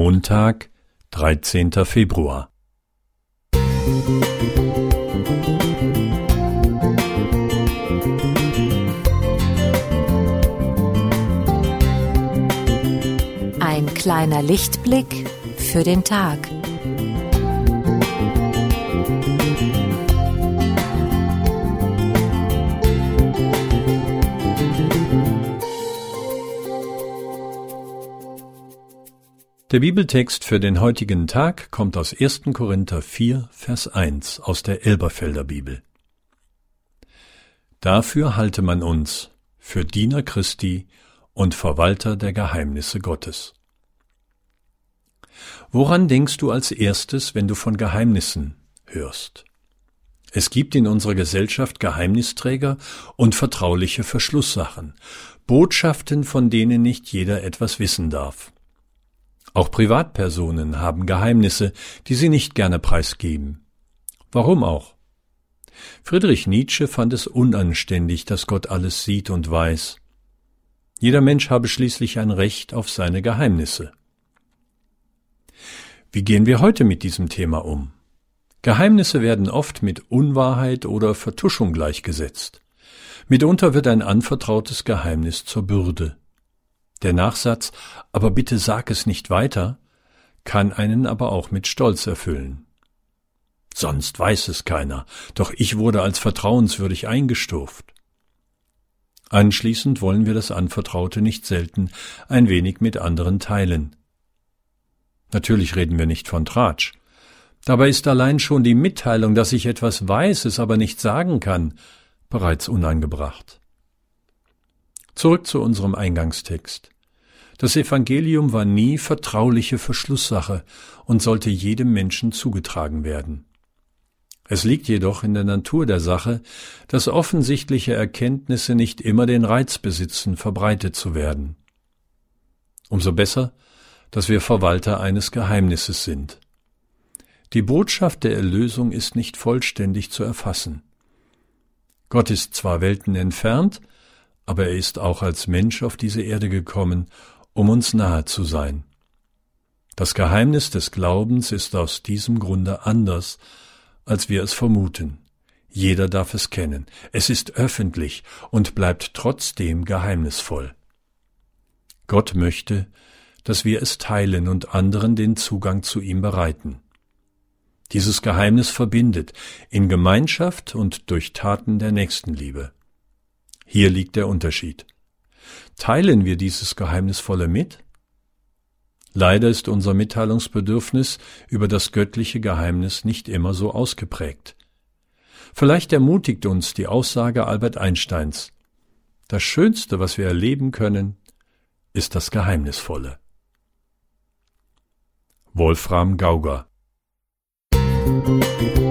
Montag, 13. Februar. Ein kleiner Lichtblick für den Tag. Der Bibeltext für den heutigen Tag kommt aus 1. Korinther 4, Vers 1 aus der Elberfelder Bibel. Dafür halte man uns für Diener Christi und Verwalter der Geheimnisse Gottes. Woran denkst du als erstes, wenn du von Geheimnissen hörst? Es gibt in unserer Gesellschaft Geheimnisträger und vertrauliche Verschlusssachen, Botschaften, von denen nicht jeder etwas wissen darf. Auch Privatpersonen haben Geheimnisse, die sie nicht gerne preisgeben. Warum auch? Friedrich Nietzsche fand es unanständig, dass Gott alles sieht und weiß. Jeder Mensch habe schließlich ein Recht auf seine Geheimnisse. Wie gehen wir heute mit diesem Thema um? Geheimnisse werden oft mit Unwahrheit oder Vertuschung gleichgesetzt. Mitunter wird ein anvertrautes Geheimnis zur Bürde. Der Nachsatz Aber bitte sag es nicht weiter kann einen aber auch mit Stolz erfüllen. Sonst weiß es keiner, doch ich wurde als vertrauenswürdig eingestuft. Anschließend wollen wir das Anvertraute nicht selten ein wenig mit anderen teilen. Natürlich reden wir nicht von Tratsch. Dabei ist allein schon die Mitteilung, dass ich etwas weiß, es aber nicht sagen kann, bereits unangebracht. Zurück zu unserem Eingangstext. Das Evangelium war nie vertrauliche Verschlusssache und sollte jedem Menschen zugetragen werden. Es liegt jedoch in der Natur der Sache, dass offensichtliche Erkenntnisse nicht immer den Reiz besitzen, verbreitet zu werden. Umso besser, dass wir Verwalter eines Geheimnisses sind. Die Botschaft der Erlösung ist nicht vollständig zu erfassen. Gott ist zwar Welten entfernt, aber er ist auch als Mensch auf diese Erde gekommen, um uns nahe zu sein. Das Geheimnis des Glaubens ist aus diesem Grunde anders, als wir es vermuten. Jeder darf es kennen. Es ist öffentlich und bleibt trotzdem geheimnisvoll. Gott möchte, dass wir es teilen und anderen den Zugang zu ihm bereiten. Dieses Geheimnis verbindet in Gemeinschaft und durch Taten der Nächstenliebe. Hier liegt der Unterschied. Teilen wir dieses Geheimnisvolle mit? Leider ist unser Mitteilungsbedürfnis über das göttliche Geheimnis nicht immer so ausgeprägt. Vielleicht ermutigt uns die Aussage Albert Einsteins, das Schönste, was wir erleben können, ist das Geheimnisvolle. Wolfram Gauger Musik